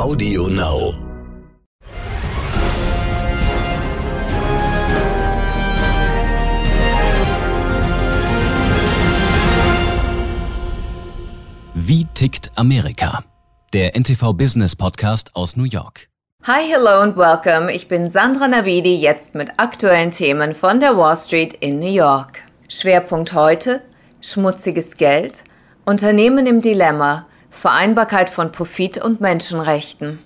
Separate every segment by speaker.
Speaker 1: Audio Now.
Speaker 2: Wie tickt Amerika? Der NTV Business Podcast aus New York.
Speaker 3: Hi, hello und welcome. Ich bin Sandra Navidi, jetzt mit aktuellen Themen von der Wall Street in New York. Schwerpunkt heute: schmutziges Geld, Unternehmen im Dilemma, Vereinbarkeit von Profit und Menschenrechten.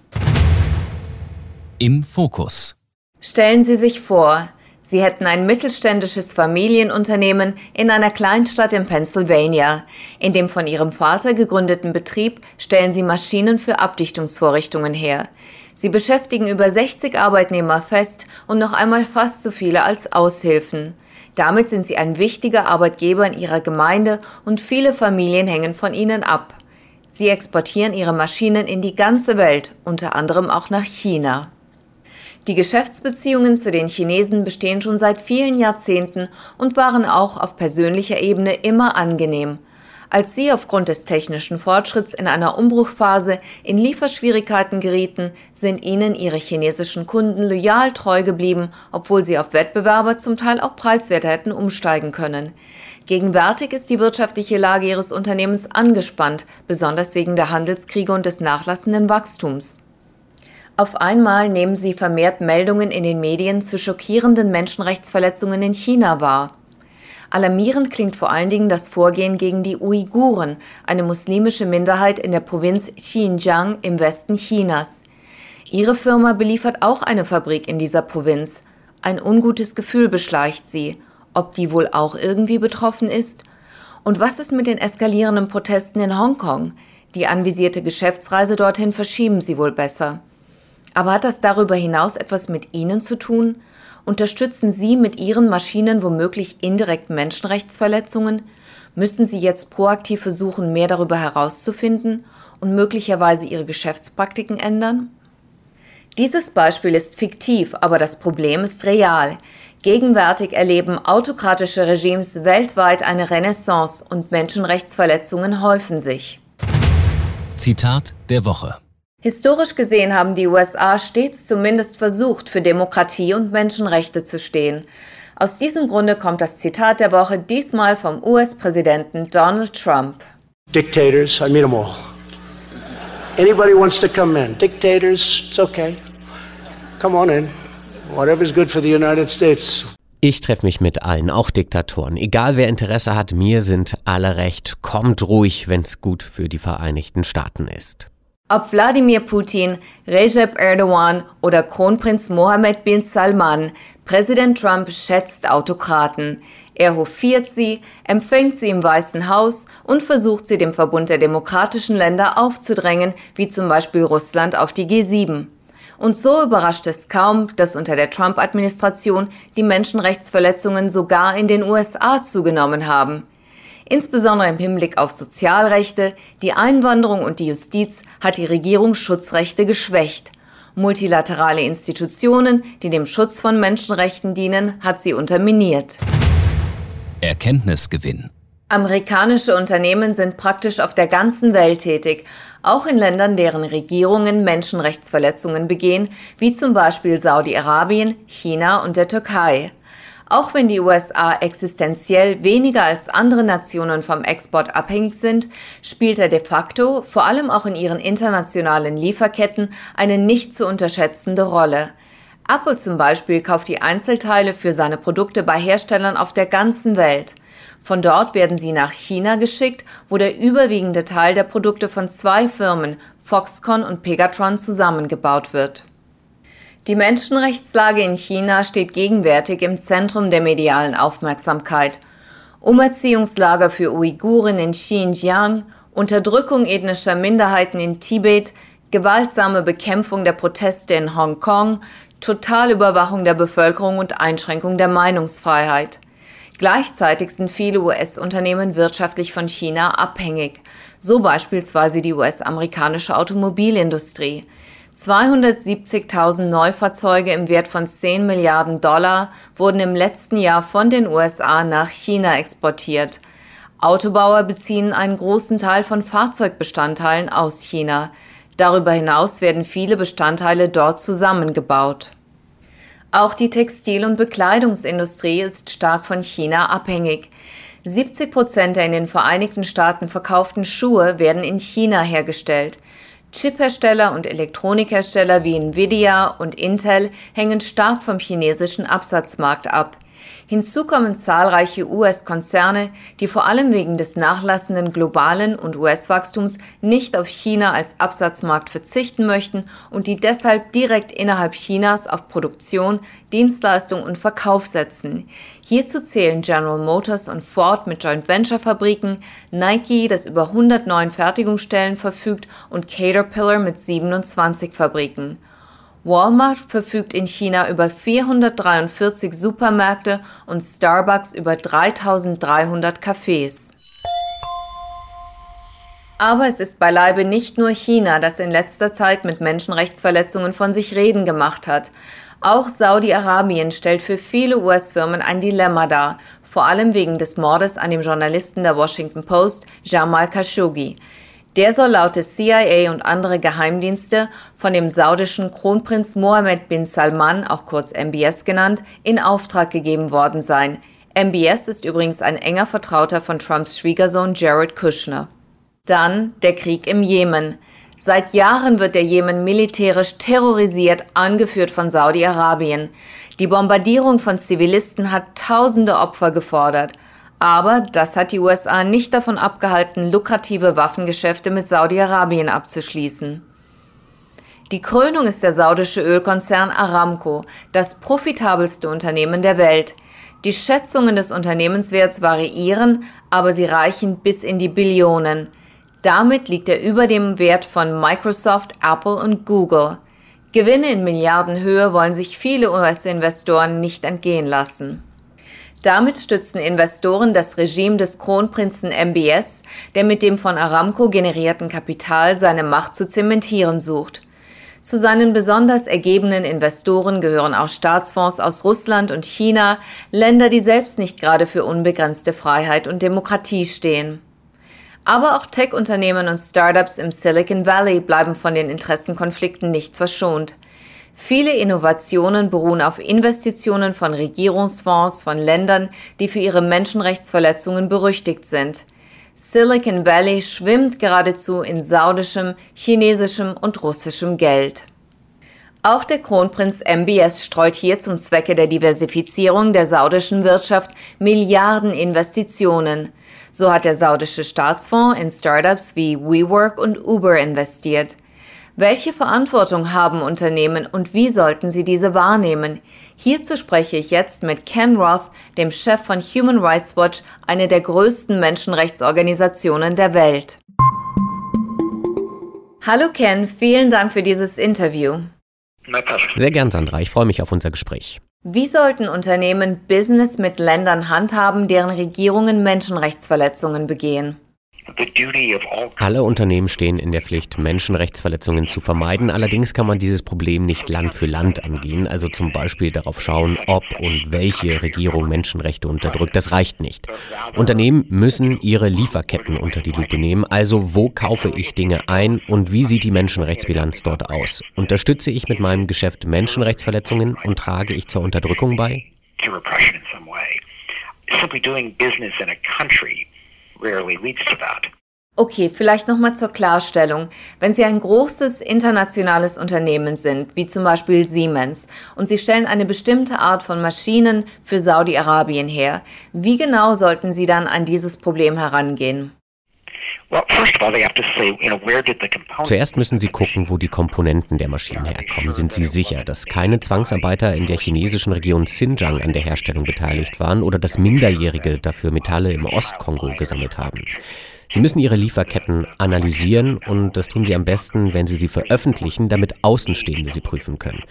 Speaker 2: Im Fokus.
Speaker 3: Stellen Sie sich vor, Sie hätten ein mittelständisches Familienunternehmen in einer Kleinstadt in Pennsylvania. In dem von Ihrem Vater gegründeten Betrieb stellen Sie Maschinen für Abdichtungsvorrichtungen her. Sie beschäftigen über 60 Arbeitnehmer fest und noch einmal fast so viele als Aushilfen. Damit sind Sie ein wichtiger Arbeitgeber in Ihrer Gemeinde und viele Familien hängen von Ihnen ab. Sie exportieren ihre Maschinen in die ganze Welt, unter anderem auch nach China. Die Geschäftsbeziehungen zu den Chinesen bestehen schon seit vielen Jahrzehnten und waren auch auf persönlicher Ebene immer angenehm. Als sie aufgrund des technischen Fortschritts in einer Umbruchphase in Lieferschwierigkeiten gerieten, sind ihnen ihre chinesischen Kunden loyal treu geblieben, obwohl sie auf Wettbewerber zum Teil auch preiswerter hätten umsteigen können. Gegenwärtig ist die wirtschaftliche Lage ihres Unternehmens angespannt, besonders wegen der Handelskriege und des nachlassenden Wachstums. Auf einmal nehmen sie vermehrt Meldungen in den Medien zu schockierenden Menschenrechtsverletzungen in China wahr. Alarmierend klingt vor allen Dingen das Vorgehen gegen die Uiguren, eine muslimische Minderheit in der Provinz Xinjiang im Westen Chinas. Ihre Firma beliefert auch eine Fabrik in dieser Provinz. Ein ungutes Gefühl beschleicht sie ob die wohl auch irgendwie betroffen ist? Und was ist mit den eskalierenden Protesten in Hongkong? Die anvisierte Geschäftsreise dorthin verschieben sie wohl besser. Aber hat das darüber hinaus etwas mit Ihnen zu tun? Unterstützen Sie mit Ihren Maschinen womöglich indirekt Menschenrechtsverletzungen? Müssen Sie jetzt proaktiv versuchen, mehr darüber herauszufinden und möglicherweise Ihre Geschäftspraktiken ändern? Dieses Beispiel ist fiktiv, aber das Problem ist real. Gegenwärtig erleben autokratische Regimes weltweit eine Renaissance und Menschenrechtsverletzungen häufen sich.
Speaker 2: Zitat der Woche.
Speaker 3: Historisch gesehen haben die USA stets zumindest versucht, für Demokratie und Menschenrechte zu stehen. Aus diesem Grunde kommt das Zitat der Woche diesmal vom US-Präsidenten Donald Trump.
Speaker 4: Dictators, I meet them all. Anybody wants to come in. Dictators, it's okay. Come on in. Whatever's good for the United States.
Speaker 5: Ich treffe mich mit allen, auch Diktatoren. Egal wer Interesse hat, mir sind alle recht. Kommt ruhig, wenn's gut für die Vereinigten Staaten ist.
Speaker 3: Ob Wladimir Putin, Recep Erdogan oder Kronprinz Mohammed bin Salman, Präsident Trump schätzt Autokraten. Er hofiert sie, empfängt sie im Weißen Haus und versucht sie dem Verbund der demokratischen Länder aufzudrängen, wie zum Beispiel Russland auf die G7. Und so überrascht es kaum, dass unter der Trump-Administration die Menschenrechtsverletzungen sogar in den USA zugenommen haben. Insbesondere im Hinblick auf Sozialrechte, die Einwanderung und die Justiz hat die Regierung Schutzrechte geschwächt. Multilaterale Institutionen, die dem Schutz von Menschenrechten dienen, hat sie unterminiert.
Speaker 2: Erkenntnisgewinn.
Speaker 3: Amerikanische Unternehmen sind praktisch auf der ganzen Welt tätig, auch in Ländern, deren Regierungen Menschenrechtsverletzungen begehen, wie zum Beispiel Saudi-Arabien, China und der Türkei. Auch wenn die USA existenziell weniger als andere Nationen vom Export abhängig sind, spielt er de facto, vor allem auch in ihren internationalen Lieferketten, eine nicht zu unterschätzende Rolle. Apple zum Beispiel kauft die Einzelteile für seine Produkte bei Herstellern auf der ganzen Welt. Von dort werden sie nach China geschickt, wo der überwiegende Teil der Produkte von zwei Firmen, Foxconn und Pegatron, zusammengebaut wird. Die Menschenrechtslage in China steht gegenwärtig im Zentrum der medialen Aufmerksamkeit. Umerziehungslager für Uiguren in Xinjiang, Unterdrückung ethnischer Minderheiten in Tibet, gewaltsame Bekämpfung der Proteste in Hongkong, Totalüberwachung der Bevölkerung und Einschränkung der Meinungsfreiheit. Gleichzeitig sind viele US-Unternehmen wirtschaftlich von China abhängig, so beispielsweise die US-amerikanische Automobilindustrie. 270.000 Neufahrzeuge im Wert von 10 Milliarden Dollar wurden im letzten Jahr von den USA nach China exportiert. Autobauer beziehen einen großen Teil von Fahrzeugbestandteilen aus China. Darüber hinaus werden viele Bestandteile dort zusammengebaut. Auch die Textil- und Bekleidungsindustrie ist stark von China abhängig. 70 Prozent der in den Vereinigten Staaten verkauften Schuhe werden in China hergestellt. Chiphersteller und Elektronikhersteller wie Nvidia und Intel hängen stark vom chinesischen Absatzmarkt ab. Hinzu kommen zahlreiche US-Konzerne, die vor allem wegen des nachlassenden globalen und US-Wachstums nicht auf China als Absatzmarkt verzichten möchten und die deshalb direkt innerhalb Chinas auf Produktion, Dienstleistung und Verkauf setzen. Hierzu zählen General Motors und Ford mit Joint Venture Fabriken, Nike, das über 100 neuen Fertigungsstellen verfügt und Caterpillar mit 27 Fabriken. Walmart verfügt in China über 443 Supermärkte und Starbucks über 3300 Cafés. Aber es ist beileibe nicht nur China, das in letzter Zeit mit Menschenrechtsverletzungen von sich reden gemacht hat. Auch Saudi-Arabien stellt für viele US-Firmen ein Dilemma dar, vor allem wegen des Mordes an dem Journalisten der Washington Post, Jamal Khashoggi. Der soll laut des CIA und andere Geheimdienste von dem saudischen Kronprinz Mohammed bin Salman, auch kurz MBS genannt, in Auftrag gegeben worden sein. MBS ist übrigens ein enger Vertrauter von Trumps Schwiegersohn Jared Kushner. Dann der Krieg im Jemen. Seit Jahren wird der Jemen militärisch terrorisiert, angeführt von Saudi-Arabien. Die Bombardierung von Zivilisten hat tausende Opfer gefordert. Aber das hat die USA nicht davon abgehalten, lukrative Waffengeschäfte mit Saudi-Arabien abzuschließen. Die Krönung ist der saudische Ölkonzern Aramco, das profitabelste Unternehmen der Welt. Die Schätzungen des Unternehmenswerts variieren, aber sie reichen bis in die Billionen. Damit liegt er über dem Wert von Microsoft, Apple und Google. Gewinne in Milliardenhöhe wollen sich viele US-Investoren nicht entgehen lassen. Damit stützen Investoren das Regime des Kronprinzen MBS, der mit dem von Aramco generierten Kapital seine Macht zu zementieren sucht. Zu seinen besonders ergebenen Investoren gehören auch Staatsfonds aus Russland und China, Länder, die selbst nicht gerade für unbegrenzte Freiheit und Demokratie stehen. Aber auch Tech-Unternehmen und Startups im Silicon Valley bleiben von den Interessenkonflikten nicht verschont. Viele Innovationen beruhen auf Investitionen von Regierungsfonds von Ländern, die für ihre Menschenrechtsverletzungen berüchtigt sind. Silicon Valley schwimmt geradezu in saudischem, chinesischem und russischem Geld. Auch der Kronprinz MBS streut hier zum Zwecke der Diversifizierung der saudischen Wirtschaft Milliarden Investitionen. So hat der saudische Staatsfonds in Startups wie WeWork und Uber investiert. Welche Verantwortung haben Unternehmen und wie sollten sie diese wahrnehmen? Hierzu spreche ich jetzt mit Ken Roth, dem Chef von Human Rights Watch, eine der größten Menschenrechtsorganisationen der Welt. Hallo Ken, vielen Dank für dieses Interview.
Speaker 5: Sehr gern, Sandra. Ich freue mich auf unser Gespräch.
Speaker 3: Wie sollten Unternehmen Business mit Ländern handhaben, deren Regierungen Menschenrechtsverletzungen begehen?
Speaker 5: Alle Unternehmen stehen in der Pflicht, Menschenrechtsverletzungen zu vermeiden. Allerdings kann man dieses Problem nicht Land für Land angehen, also zum Beispiel darauf schauen, ob und welche Regierung Menschenrechte unterdrückt. Das reicht nicht. Unternehmen müssen ihre Lieferketten unter die Lupe nehmen, also wo kaufe ich Dinge ein und wie sieht die Menschenrechtsbilanz dort aus? Unterstütze ich mit meinem Geschäft Menschenrechtsverletzungen und trage ich zur Unterdrückung bei? Simply doing business in a country
Speaker 3: rarely leads to that. Okay, vielleicht nochmal zur Klarstellung. Wenn Sie ein großes internationales Unternehmen sind, wie zum Beispiel Siemens, und Sie stellen eine bestimmte Art von Maschinen für Saudi-Arabien her, wie genau sollten Sie dann an dieses Problem herangehen?
Speaker 5: Zuerst müssen Sie gucken, wo die Komponenten der Maschinen herkommen. Sind Sie sicher, dass keine Zwangsarbeiter in der chinesischen Region Xinjiang an der Herstellung beteiligt waren oder dass Minderjährige dafür Metalle im Ostkongo gesammelt haben? Sie müssen Ihre Lieferketten analysieren und das tun Sie am besten, wenn Sie sie veröffentlichen, damit Außenstehende sie prüfen können.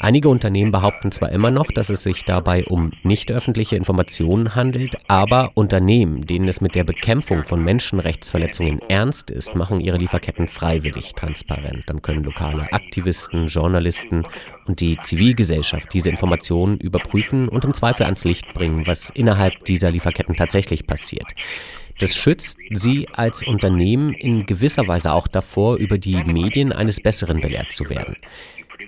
Speaker 5: Einige Unternehmen behaupten zwar immer noch, dass es sich dabei um nicht öffentliche Informationen handelt, aber Unternehmen, denen es mit der Bekämpfung von Menschenrechtsverletzungen ernst ist, machen ihre Lieferketten freiwillig transparent. Dann können lokale Aktivisten, Journalisten und die Zivilgesellschaft diese Informationen überprüfen und im Zweifel ans Licht bringen, was innerhalb dieser Lieferketten tatsächlich passiert. Das schützt sie als Unternehmen in gewisser Weise auch davor, über die Medien eines Besseren belehrt zu werden.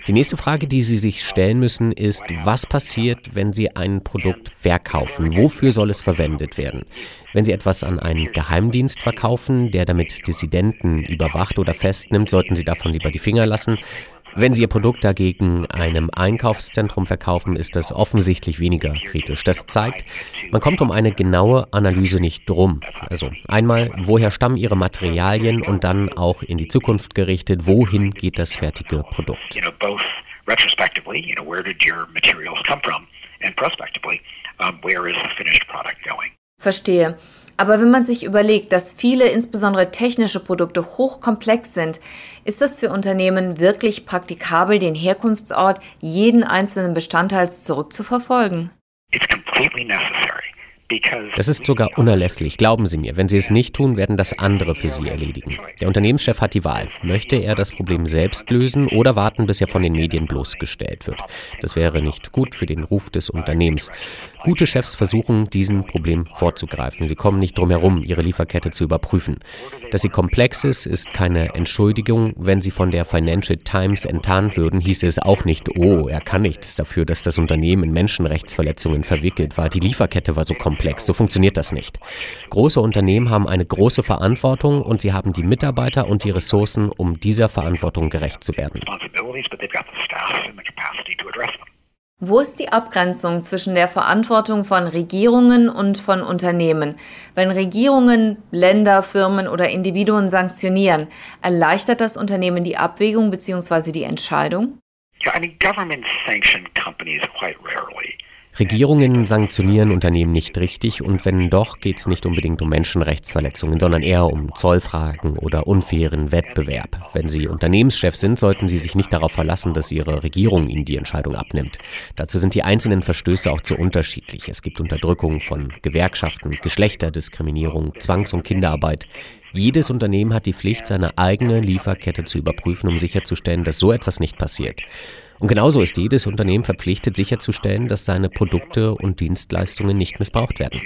Speaker 5: Die nächste Frage, die Sie sich stellen müssen, ist, was passiert, wenn Sie ein Produkt verkaufen? Wofür soll es verwendet werden? Wenn Sie etwas an einen Geheimdienst verkaufen, der damit Dissidenten überwacht oder festnimmt, sollten Sie davon lieber die Finger lassen. Wenn Sie Ihr Produkt dagegen einem Einkaufszentrum verkaufen, ist das offensichtlich weniger kritisch. Das zeigt, man kommt um eine genaue Analyse nicht drum. Also einmal, woher stammen Ihre Materialien und dann auch in die Zukunft gerichtet, wohin geht das fertige Produkt. retrospectively, you know, where did your materials come from? And prospectively, um, where is the finished product going?
Speaker 3: Verstehe. Aber wenn man sich überlegt, dass viele, insbesondere technische Produkte, hochkomplex sind, ist es für Unternehmen wirklich praktikabel, den Herkunftsort jeden einzelnen Bestandteils zurückzuverfolgen?
Speaker 5: It's completely necessary. Das ist sogar unerlässlich, glauben Sie mir. Wenn Sie es nicht tun, werden das andere für Sie erledigen. Der Unternehmenschef hat die Wahl. Möchte er das Problem selbst lösen oder warten, bis er von den Medien bloßgestellt wird? Das wäre nicht gut für den Ruf des Unternehmens. Gute Chefs versuchen, diesem Problem vorzugreifen. Sie kommen nicht drum herum, ihre Lieferkette zu überprüfen. Dass sie komplex ist, ist keine Entschuldigung. Wenn sie von der Financial Times enttarnt würden, hieße es auch nicht, oh, er kann nichts dafür, dass das Unternehmen in Menschenrechtsverletzungen verwickelt war. Die Lieferkette war so komplex. So funktioniert das nicht. Große Unternehmen haben eine große Verantwortung und sie haben die Mitarbeiter und die Ressourcen, um dieser Verantwortung gerecht zu werden.
Speaker 3: Wo ist die Abgrenzung zwischen der Verantwortung von Regierungen und von Unternehmen? Wenn Regierungen, Länder, Firmen oder Individuen sanktionieren, erleichtert das Unternehmen die Abwägung bzw. die Entscheidung?
Speaker 5: Yeah, I mean, government sanction companies quite rarely. Regierungen sanktionieren Unternehmen nicht richtig und wenn doch, geht es nicht unbedingt um Menschenrechtsverletzungen, sondern eher um Zollfragen oder unfairen Wettbewerb. Wenn Sie Unternehmenschef sind, sollten Sie sich nicht darauf verlassen, dass Ihre Regierung Ihnen die Entscheidung abnimmt. Dazu sind die einzelnen Verstöße auch zu unterschiedlich. Es gibt Unterdrückung von Gewerkschaften, Geschlechterdiskriminierung, Zwangs- und Kinderarbeit. Jedes Unternehmen hat die Pflicht, seine eigene Lieferkette zu überprüfen, um sicherzustellen, dass so etwas nicht passiert. Und genauso ist jedes Unternehmen verpflichtet, sicherzustellen, dass seine Produkte und Dienstleistungen nicht missbraucht werden.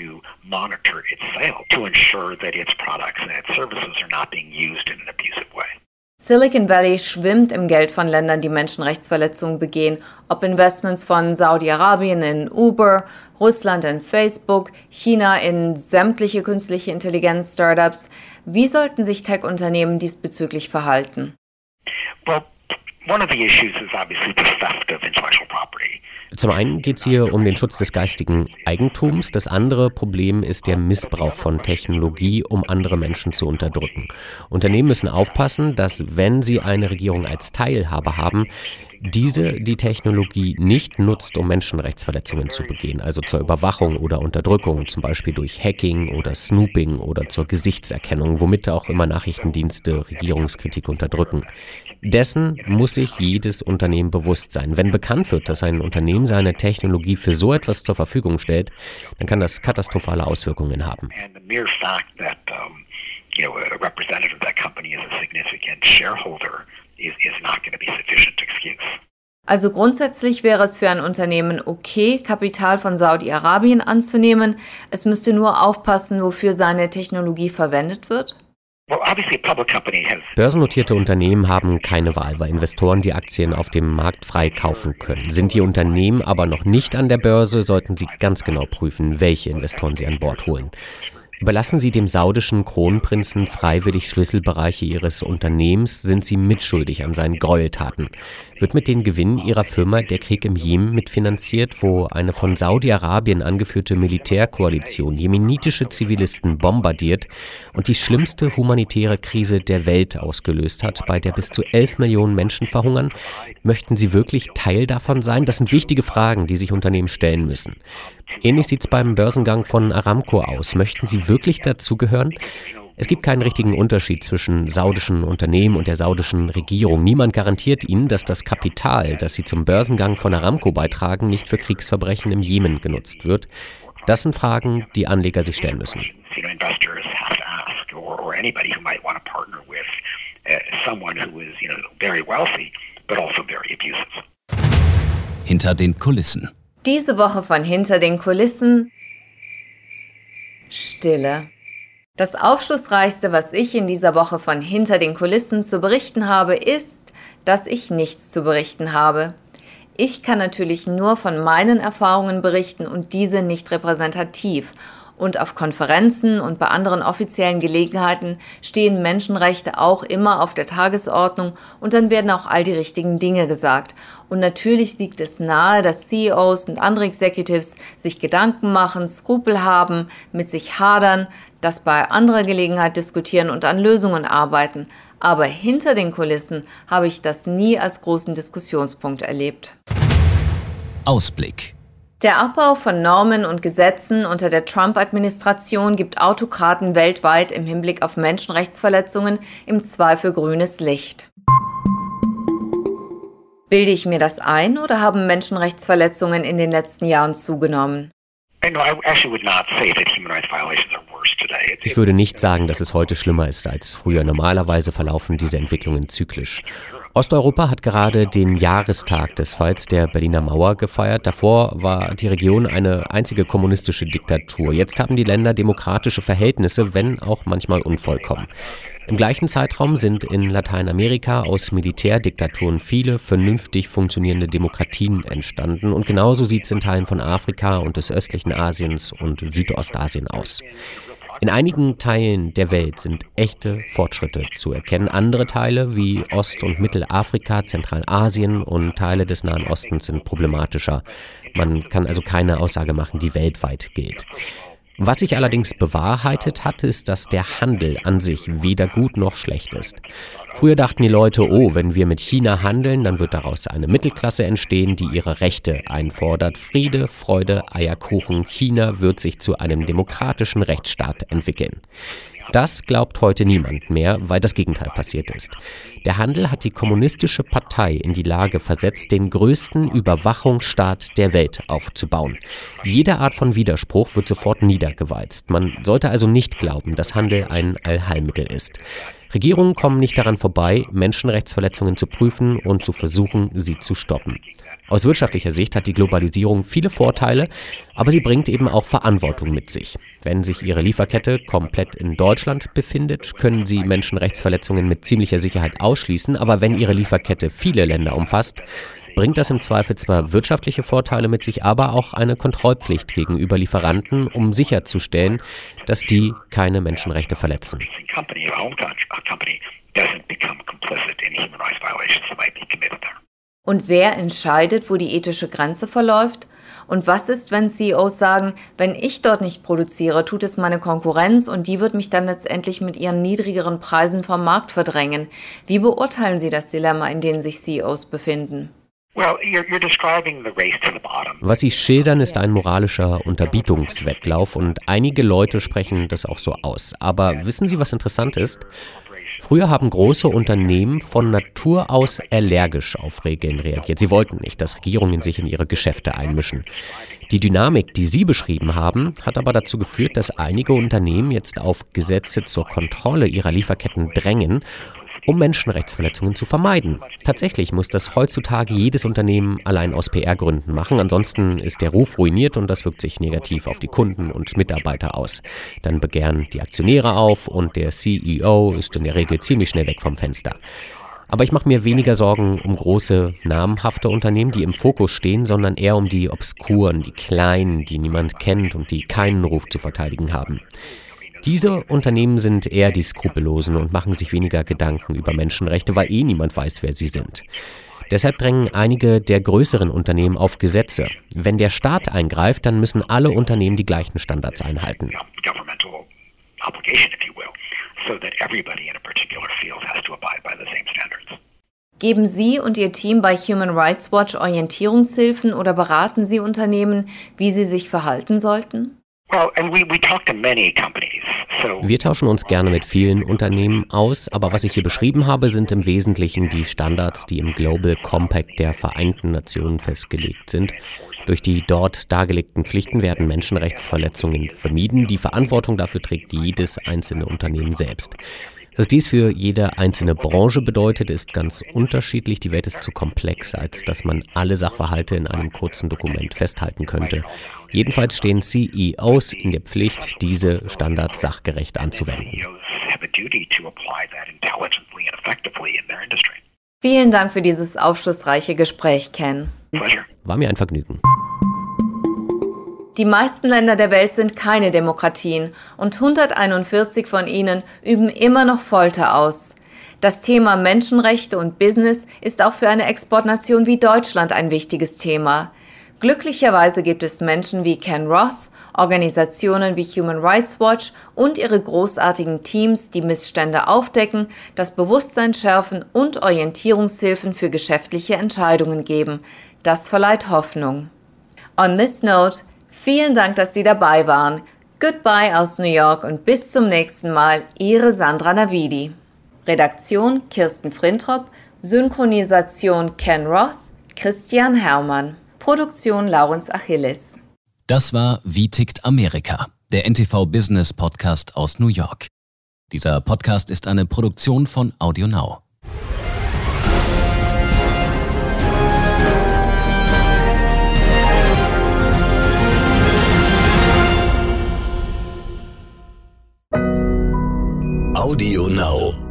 Speaker 3: Silicon Valley schwimmt im Geld von Ländern, die Menschenrechtsverletzungen begehen, ob Investments von Saudi-Arabien in Uber, Russland in Facebook, China in sämtliche künstliche Intelligenz-Startups. Wie sollten sich Tech-Unternehmen diesbezüglich verhalten?
Speaker 5: Well, Zum einen geht es hier um den Schutz des geistigen Eigentums. Das andere Problem ist der Missbrauch von Technologie, um andere Menschen zu unterdrücken. Unternehmen müssen aufpassen, dass wenn sie eine Regierung als Teilhabe haben, diese die Technologie nicht nutzt, um Menschenrechtsverletzungen zu begehen, also zur Überwachung oder Unterdrückung, zum Beispiel durch Hacking oder Snooping oder zur Gesichtserkennung, womit auch immer Nachrichtendienste Regierungskritik unterdrücken. Dessen muss sich jedes Unternehmen bewusst sein. Wenn bekannt wird, dass ein Unternehmen seine Technologie für so etwas zur Verfügung stellt, dann kann das katastrophale Auswirkungen haben. You know, a representative of that company is a significant shareholder is, is not going to be sufficient excuse.
Speaker 3: Also grundsätzlich wäre es für ein Unternehmen okay, Kapital von Saudi-Arabien anzunehmen. Es müsste nur aufpassen, wofür seine Technologie verwendet wird.
Speaker 5: Börsennotierte Unternehmen haben keine Wahl, weil Investoren die Aktien auf dem Markt frei kaufen können. Sind die Unternehmen aber noch nicht an der Börse, sollten sie ganz genau prüfen, welche Investoren sie an Bord holen. Überlassen Sie dem saudischen Kronprinzen freiwillig Schlüsselbereiche Ihres Unternehmens, sind Sie mitschuldig an seinen Gräueltaten. Wird mit den Gewinnen Ihrer Firma der Krieg im Jemen mitfinanziert, wo eine von Saudi-Arabien angeführte Militärkoalition jemenitische Zivilisten bombardiert und die schlimmste humanitäre Krise der Welt ausgelöst hat, bei der bis zu 11 Millionen Menschen verhungern? Möchten Sie wirklich Teil davon sein? Das sind wichtige Fragen, die sich Unternehmen stellen müssen. Ähnlich sieht es beim Börsengang von Aramco aus. Möchten Sie wirklich dazugehören? Es gibt keinen richtigen Unterschied zwischen saudischen Unternehmen und der saudischen Regierung. Niemand garantiert ihnen, dass das Kapital, das sie zum Börsengang von Aramco beitragen, nicht für Kriegsverbrechen im Jemen genutzt wird. Das sind Fragen, die Anleger sich stellen müssen.
Speaker 2: Hinter den Kulissen.
Speaker 3: Diese Woche von Hinter den Kulissen Stille. Das Aufschlussreichste, was ich in dieser Woche von hinter den Kulissen zu berichten habe, ist, dass ich nichts zu berichten habe. Ich kann natürlich nur von meinen Erfahrungen berichten und diese nicht repräsentativ. Und auf Konferenzen und bei anderen offiziellen Gelegenheiten stehen Menschenrechte auch immer auf der Tagesordnung und dann werden auch all die richtigen Dinge gesagt. Und natürlich liegt es nahe, dass CEOs und andere Executives sich Gedanken machen, Skrupel haben, mit sich hadern, das bei anderer Gelegenheit diskutieren und an Lösungen arbeiten. Aber hinter den Kulissen habe ich das nie als großen Diskussionspunkt erlebt.
Speaker 2: Ausblick.
Speaker 3: Der Abbau von Normen und Gesetzen unter der Trump-Administration gibt Autokraten weltweit im Hinblick auf Menschenrechtsverletzungen im Zweifel grünes Licht. Bilde ich mir das ein oder haben Menschenrechtsverletzungen in den letzten Jahren zugenommen?
Speaker 5: Ich würde nicht sagen, dass es heute schlimmer ist als früher. Normalerweise verlaufen diese Entwicklungen zyklisch. Osteuropa hat gerade den Jahrestag des Falls der Berliner Mauer gefeiert. Davor war die Region eine einzige kommunistische Diktatur. Jetzt haben die Länder demokratische Verhältnisse, wenn auch manchmal unvollkommen. Im gleichen Zeitraum sind in Lateinamerika aus Militärdiktaturen viele vernünftig funktionierende Demokratien entstanden und genauso sieht es in Teilen von Afrika und des östlichen Asiens und Südostasien aus. In einigen Teilen der Welt sind echte Fortschritte zu erkennen. Andere Teile wie Ost- und Mittelafrika, Zentralasien und Teile des Nahen Ostens sind problematischer. Man kann also keine Aussage machen, die weltweit gilt. Was sich allerdings bewahrheitet hat, ist, dass der Handel an sich weder gut noch schlecht ist. Früher dachten die Leute, oh, wenn wir mit China handeln, dann wird daraus eine Mittelklasse entstehen, die ihre Rechte einfordert. Friede, Freude, Eierkuchen. China wird sich zu einem demokratischen Rechtsstaat entwickeln. Das glaubt heute niemand mehr, weil das Gegenteil passiert ist. Der Handel hat die kommunistische Partei in die Lage versetzt, den größten Überwachungsstaat der Welt aufzubauen. Jede Art von Widerspruch wird sofort niedergewalzt. Man sollte also nicht glauben, dass Handel ein Allheilmittel ist. Regierungen kommen nicht daran vorbei, Menschenrechtsverletzungen zu prüfen und zu versuchen, sie zu stoppen. Aus wirtschaftlicher Sicht hat die Globalisierung viele Vorteile, aber sie bringt eben auch Verantwortung mit sich. Wenn sich Ihre Lieferkette komplett in Deutschland befindet, können Sie Menschenrechtsverletzungen mit ziemlicher Sicherheit ausschließen, aber wenn Ihre Lieferkette viele Länder umfasst, bringt das im Zweifel zwar wirtschaftliche Vorteile mit sich, aber auch eine Kontrollpflicht gegenüber Lieferanten, um sicherzustellen, dass die keine Menschenrechte verletzen.
Speaker 3: Und wer entscheidet, wo die ethische Grenze verläuft? Und was ist, wenn CEOs sagen, wenn ich dort nicht produziere, tut es meine Konkurrenz und die wird mich dann letztendlich mit ihren niedrigeren Preisen vom Markt verdrängen? Wie beurteilen Sie das Dilemma, in dem sich CEOs befinden?
Speaker 5: Was Sie schildern, ist ein moralischer Unterbietungswettlauf und einige Leute sprechen das auch so aus. Aber wissen Sie, was interessant ist? Früher haben große Unternehmen von Natur aus allergisch auf Regeln reagiert. Sie wollten nicht, dass Regierungen sich in ihre Geschäfte einmischen. Die Dynamik, die Sie beschrieben haben, hat aber dazu geführt, dass einige Unternehmen jetzt auf Gesetze zur Kontrolle ihrer Lieferketten drängen um Menschenrechtsverletzungen zu vermeiden. Tatsächlich muss das heutzutage jedes Unternehmen allein aus PR-Gründen machen, ansonsten ist der Ruf ruiniert und das wirkt sich negativ auf die Kunden und Mitarbeiter aus. Dann begehren die Aktionäre auf und der CEO ist in der Regel ziemlich schnell weg vom Fenster. Aber ich mache mir weniger Sorgen um große, namhafte Unternehmen, die im Fokus stehen, sondern eher um die obskuren, die kleinen, die niemand kennt und die keinen Ruf zu verteidigen haben. Diese Unternehmen sind eher die Skrupellosen und machen sich weniger Gedanken über Menschenrechte, weil eh niemand weiß, wer sie sind. Deshalb drängen einige der größeren Unternehmen auf Gesetze. Wenn der Staat eingreift, dann müssen alle Unternehmen die gleichen Standards einhalten.
Speaker 3: Geben Sie und Ihr Team bei Human Rights Watch Orientierungshilfen oder beraten Sie Unternehmen, wie sie sich verhalten sollten?
Speaker 5: Wir tauschen uns gerne mit vielen Unternehmen aus, aber was ich hier beschrieben habe, sind im Wesentlichen die Standards, die im Global Compact der Vereinten Nationen festgelegt sind. Durch die dort dargelegten Pflichten werden Menschenrechtsverletzungen vermieden. Die Verantwortung dafür trägt jedes einzelne Unternehmen selbst. Was dies für jede einzelne Branche bedeutet, ist ganz unterschiedlich. Die Welt ist zu komplex, als dass man alle Sachverhalte in einem kurzen Dokument festhalten könnte. Jedenfalls stehen CEOs in der Pflicht, diese Standards sachgerecht anzuwenden.
Speaker 3: Vielen Dank für dieses aufschlussreiche Gespräch, Ken.
Speaker 5: War mir ein Vergnügen.
Speaker 3: Die meisten Länder der Welt sind keine Demokratien und 141 von ihnen üben immer noch Folter aus. Das Thema Menschenrechte und Business ist auch für eine Exportnation wie Deutschland ein wichtiges Thema. Glücklicherweise gibt es Menschen wie Ken Roth, Organisationen wie Human Rights Watch und ihre großartigen Teams, die Missstände aufdecken, das Bewusstsein schärfen und Orientierungshilfen für geschäftliche Entscheidungen geben. Das verleiht Hoffnung. On this note, Vielen Dank, dass Sie dabei waren. Goodbye aus New York und bis zum nächsten Mal. Ihre Sandra Navidi. Redaktion Kirsten Frintrop, Synchronisation Ken Roth, Christian Herrmann, Produktion Laurens Achilles.
Speaker 2: Das war Wie tickt Amerika, der NTV Business Podcast aus New York. Dieser Podcast ist eine Produktion von AudioNow.
Speaker 1: Audio Now.